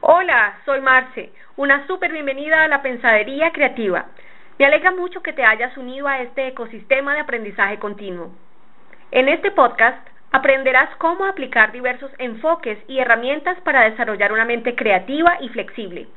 Hola, soy Marce. Una súper bienvenida a la Pensadería Creativa. Me alegra mucho que te hayas unido a este ecosistema de aprendizaje continuo. En este podcast aprenderás cómo aplicar diversos enfoques y herramientas para desarrollar una mente creativa y flexible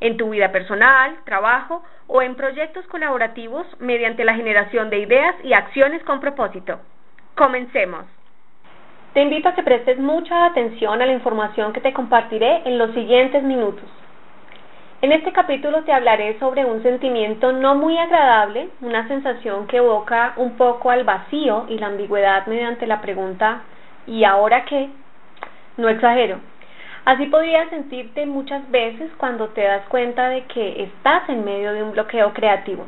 en tu vida personal, trabajo o en proyectos colaborativos mediante la generación de ideas y acciones con propósito. Comencemos. Te invito a que prestes mucha atención a la información que te compartiré en los siguientes minutos. En este capítulo te hablaré sobre un sentimiento no muy agradable, una sensación que evoca un poco al vacío y la ambigüedad mediante la pregunta ¿y ahora qué? No exagero. Así podrías sentirte muchas veces cuando te das cuenta de que estás en medio de un bloqueo creativo.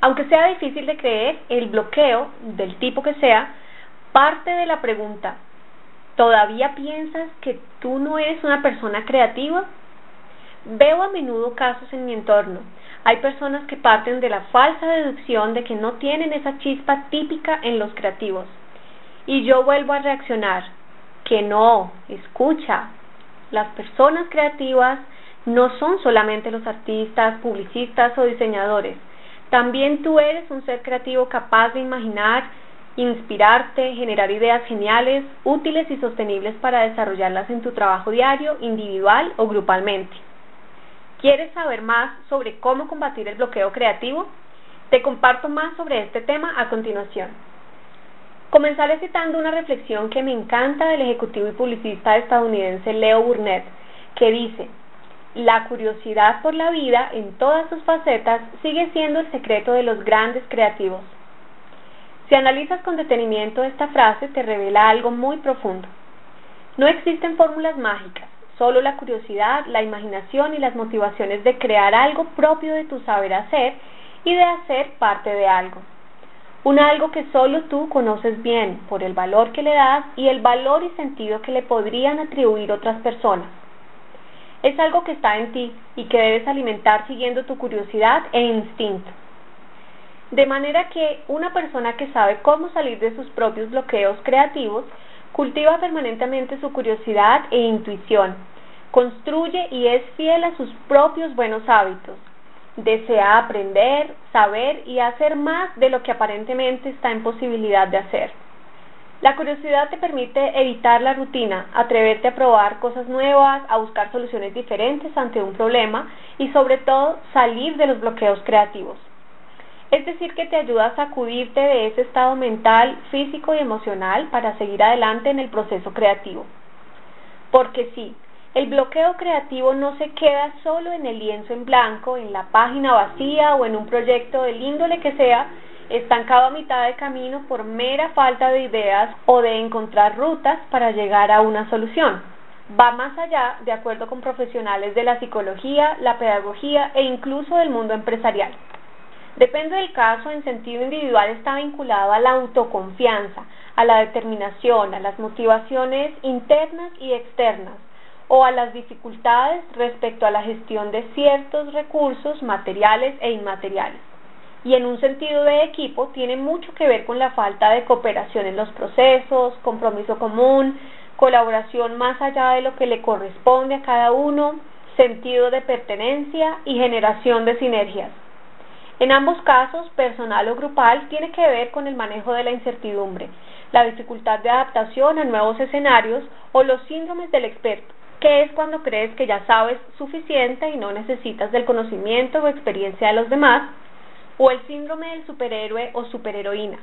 Aunque sea difícil de creer, el bloqueo, del tipo que sea, parte de la pregunta ¿todavía piensas que tú no eres una persona creativa? Veo a menudo casos en mi entorno. Hay personas que parten de la falsa deducción de que no tienen esa chispa típica en los creativos. Y yo vuelvo a reaccionar, que no, escucha. Las personas creativas no son solamente los artistas, publicistas o diseñadores. También tú eres un ser creativo capaz de imaginar, inspirarte, generar ideas geniales, útiles y sostenibles para desarrollarlas en tu trabajo diario, individual o grupalmente. ¿Quieres saber más sobre cómo combatir el bloqueo creativo? Te comparto más sobre este tema a continuación. Comenzaré citando una reflexión que me encanta del ejecutivo y publicista estadounidense Leo Burnett, que dice, la curiosidad por la vida en todas sus facetas sigue siendo el secreto de los grandes creativos. Si analizas con detenimiento esta frase te revela algo muy profundo. No existen fórmulas mágicas, solo la curiosidad, la imaginación y las motivaciones de crear algo propio de tu saber hacer y de hacer parte de algo. Un algo que solo tú conoces bien por el valor que le das y el valor y sentido que le podrían atribuir otras personas. Es algo que está en ti y que debes alimentar siguiendo tu curiosidad e instinto. De manera que una persona que sabe cómo salir de sus propios bloqueos creativos cultiva permanentemente su curiosidad e intuición construye y es fiel a sus propios buenos hábitos. Desea aprender, saber y hacer más de lo que aparentemente está en posibilidad de hacer. La curiosidad te permite evitar la rutina, atreverte a probar cosas nuevas, a buscar soluciones diferentes ante un problema y sobre todo salir de los bloqueos creativos. Es decir, que te ayuda a sacudirte de ese estado mental, físico y emocional para seguir adelante en el proceso creativo. Porque sí, el bloqueo creativo no se queda solo en el lienzo en blanco, en la página vacía o en un proyecto del índole que sea, estancado a mitad de camino por mera falta de ideas o de encontrar rutas para llegar a una solución. Va más allá, de acuerdo con profesionales de la psicología, la pedagogía e incluso del mundo empresarial. Depende del caso, en sentido individual está vinculado a la autoconfianza, a la determinación, a las motivaciones internas y externas, o a las dificultades respecto a la gestión de ciertos recursos materiales e inmateriales. Y en un sentido de equipo tiene mucho que ver con la falta de cooperación en los procesos, compromiso común, colaboración más allá de lo que le corresponde a cada uno, sentido de pertenencia y generación de sinergias. En ambos casos, personal o grupal, tiene que ver con el manejo de la incertidumbre, la dificultad de adaptación a nuevos escenarios o los síndromes del experto, que es cuando crees que ya sabes suficiente y no necesitas del conocimiento o experiencia de los demás, o el síndrome del superhéroe o superheroína,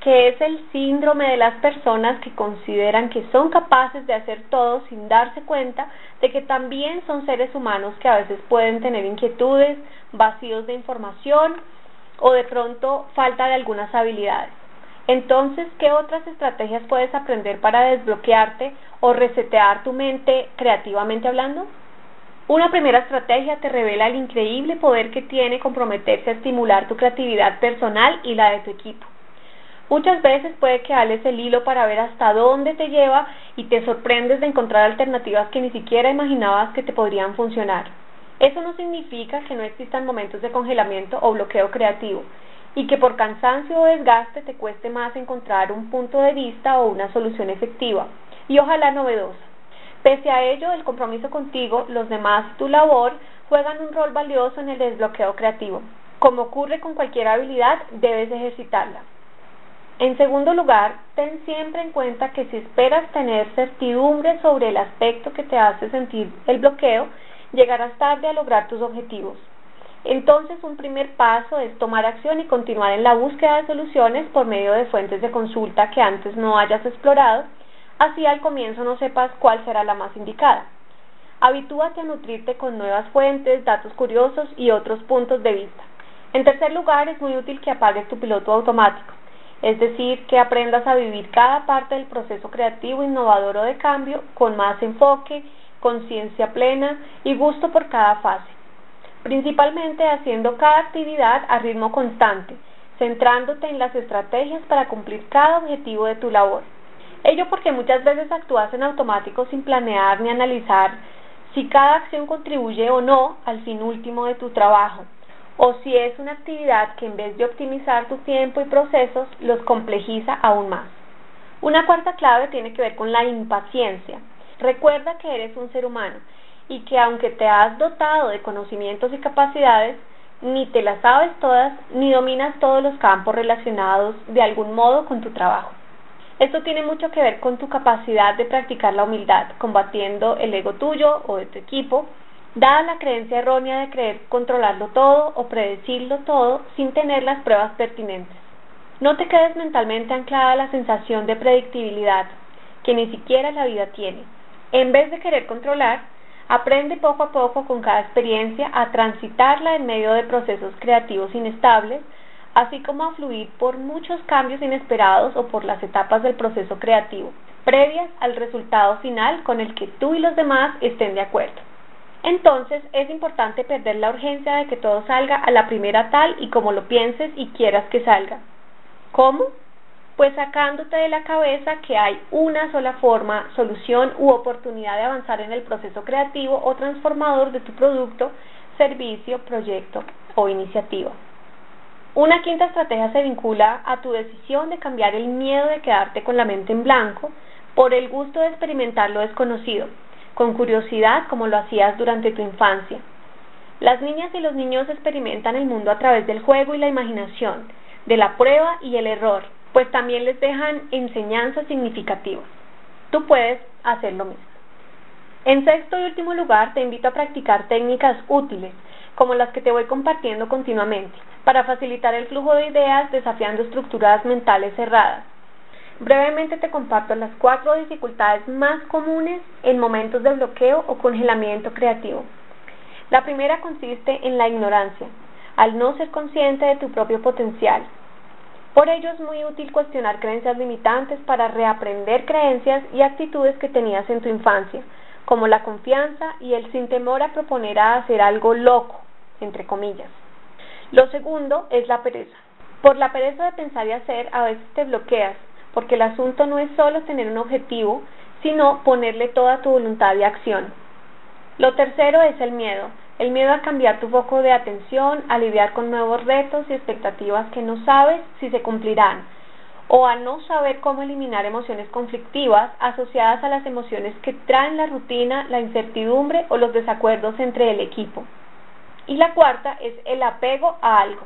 que es el síndrome de las personas que consideran que son capaces de hacer todo sin darse cuenta de que también son seres humanos que a veces pueden tener inquietudes, vacíos de información o de pronto falta de algunas habilidades. Entonces, ¿qué otras estrategias puedes aprender para desbloquearte o resetear tu mente creativamente hablando? Una primera estrategia te revela el increíble poder que tiene comprometerse a estimular tu creatividad personal y la de tu equipo. Muchas veces puede que el hilo para ver hasta dónde te lleva y te sorprendes de encontrar alternativas que ni siquiera imaginabas que te podrían funcionar. Eso no significa que no existan momentos de congelamiento o bloqueo creativo y que por cansancio o desgaste te cueste más encontrar un punto de vista o una solución efectiva y ojalá novedosa. Pese a ello, el compromiso contigo, los demás y tu labor juegan un rol valioso en el desbloqueo creativo. Como ocurre con cualquier habilidad, debes ejercitarla. En segundo lugar, ten siempre en cuenta que si esperas tener certidumbre sobre el aspecto que te hace sentir el bloqueo, llegarás tarde a lograr tus objetivos. Entonces, un primer paso es tomar acción y continuar en la búsqueda de soluciones por medio de fuentes de consulta que antes no hayas explorado, así al comienzo no sepas cuál será la más indicada. Habitúate a nutrirte con nuevas fuentes, datos curiosos y otros puntos de vista. En tercer lugar, es muy útil que apagues tu piloto automático, es decir, que aprendas a vivir cada parte del proceso creativo, innovador o de cambio con más enfoque, conciencia plena y gusto por cada fase, principalmente haciendo cada actividad a ritmo constante, centrándote en las estrategias para cumplir cada objetivo de tu labor. Ello porque muchas veces actúas en automático sin planear ni analizar si cada acción contribuye o no al fin último de tu trabajo, o si es una actividad que en vez de optimizar tu tiempo y procesos, los complejiza aún más. Una cuarta clave tiene que ver con la impaciencia. Recuerda que eres un ser humano y que aunque te has dotado de conocimientos y capacidades, ni te las sabes todas, ni dominas todos los campos relacionados de algún modo con tu trabajo. Esto tiene mucho que ver con tu capacidad de practicar la humildad, combatiendo el ego tuyo o de tu equipo, dada la creencia errónea de creer controlarlo todo o predecirlo todo sin tener las pruebas pertinentes. No te quedes mentalmente anclada a la sensación de predictibilidad, que ni siquiera la vida tiene. En vez de querer controlar, aprende poco a poco con cada experiencia a transitarla en medio de procesos creativos inestables, así como a fluir por muchos cambios inesperados o por las etapas del proceso creativo, previas al resultado final con el que tú y los demás estén de acuerdo. Entonces es importante perder la urgencia de que todo salga a la primera tal y como lo pienses y quieras que salga. ¿Cómo? Pues sacándote de la cabeza que hay una sola forma, solución u oportunidad de avanzar en el proceso creativo o transformador de tu producto, servicio, proyecto o iniciativa. Una quinta estrategia se vincula a tu decisión de cambiar el miedo de quedarte con la mente en blanco por el gusto de experimentar lo desconocido, con curiosidad como lo hacías durante tu infancia. Las niñas y los niños experimentan el mundo a través del juego y la imaginación, de la prueba y el error, pues también les dejan enseñanzas significativas. Tú puedes hacer lo mismo. En sexto y último lugar, te invito a practicar técnicas útiles, como las que te voy compartiendo continuamente, para facilitar el flujo de ideas desafiando estructuras mentales cerradas. Brevemente te comparto las cuatro dificultades más comunes en momentos de bloqueo o congelamiento creativo. La primera consiste en la ignorancia, al no ser consciente de tu propio potencial, por ello es muy útil cuestionar creencias limitantes para reaprender creencias y actitudes que tenías en tu infancia, como la confianza y el sin temor a proponer a hacer algo loco, entre comillas. Lo segundo es la pereza. Por la pereza de pensar y hacer a veces te bloqueas, porque el asunto no es solo tener un objetivo, sino ponerle toda tu voluntad de acción. Lo tercero es el miedo, el miedo a cambiar tu foco de atención, a lidiar con nuevos retos y expectativas que no sabes si se cumplirán, o a no saber cómo eliminar emociones conflictivas asociadas a las emociones que traen la rutina, la incertidumbre o los desacuerdos entre el equipo. Y la cuarta es el apego a algo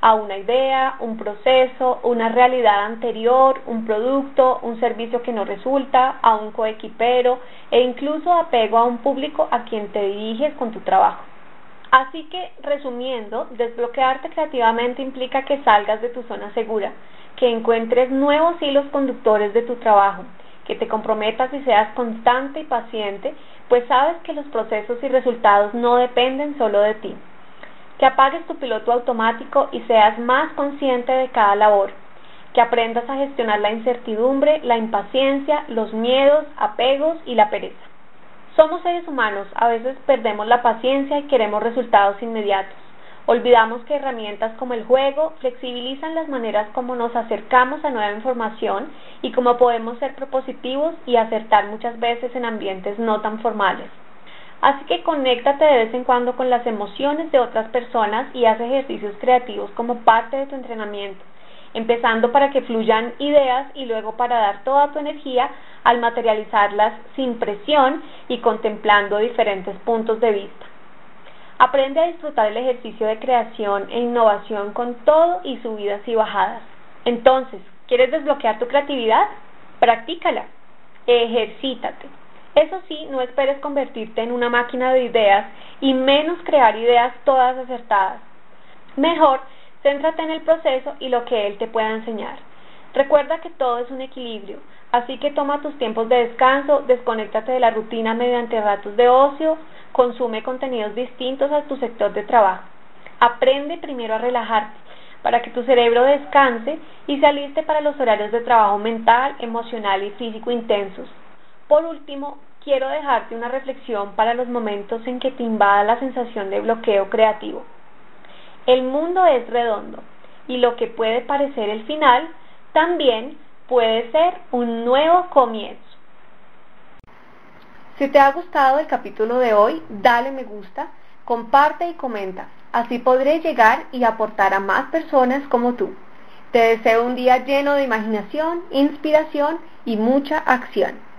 a una idea, un proceso, una realidad anterior, un producto, un servicio que no resulta, a un coequipero e incluso apego a un público a quien te diriges con tu trabajo. Así que, resumiendo, desbloquearte creativamente implica que salgas de tu zona segura, que encuentres nuevos hilos conductores de tu trabajo, que te comprometas y seas constante y paciente, pues sabes que los procesos y resultados no dependen solo de ti que apagues tu piloto automático y seas más consciente de cada labor, que aprendas a gestionar la incertidumbre, la impaciencia, los miedos, apegos y la pereza. Somos seres humanos, a veces perdemos la paciencia y queremos resultados inmediatos. Olvidamos que herramientas como el juego flexibilizan las maneras como nos acercamos a nueva información y cómo podemos ser propositivos y acertar muchas veces en ambientes no tan formales. Así que conéctate de vez en cuando con las emociones de otras personas y haz ejercicios creativos como parte de tu entrenamiento, empezando para que fluyan ideas y luego para dar toda tu energía al materializarlas sin presión y contemplando diferentes puntos de vista. Aprende a disfrutar el ejercicio de creación e innovación con todo y subidas y bajadas. Entonces, ¿quieres desbloquear tu creatividad? Practícala, ejercítate. Eso sí, no esperes convertirte en una máquina de ideas y menos crear ideas todas acertadas. Mejor, céntrate en el proceso y lo que él te pueda enseñar. Recuerda que todo es un equilibrio, así que toma tus tiempos de descanso, desconéctate de la rutina mediante ratos de ocio, consume contenidos distintos a tu sector de trabajo. Aprende primero a relajarte para que tu cerebro descanse y se aliste para los horarios de trabajo mental, emocional y físico intensos. Por último, quiero dejarte una reflexión para los momentos en que te invada la sensación de bloqueo creativo. El mundo es redondo y lo que puede parecer el final también puede ser un nuevo comienzo. Si te ha gustado el capítulo de hoy, dale me gusta, comparte y comenta. Así podré llegar y aportar a más personas como tú. Te deseo un día lleno de imaginación, inspiración y mucha acción.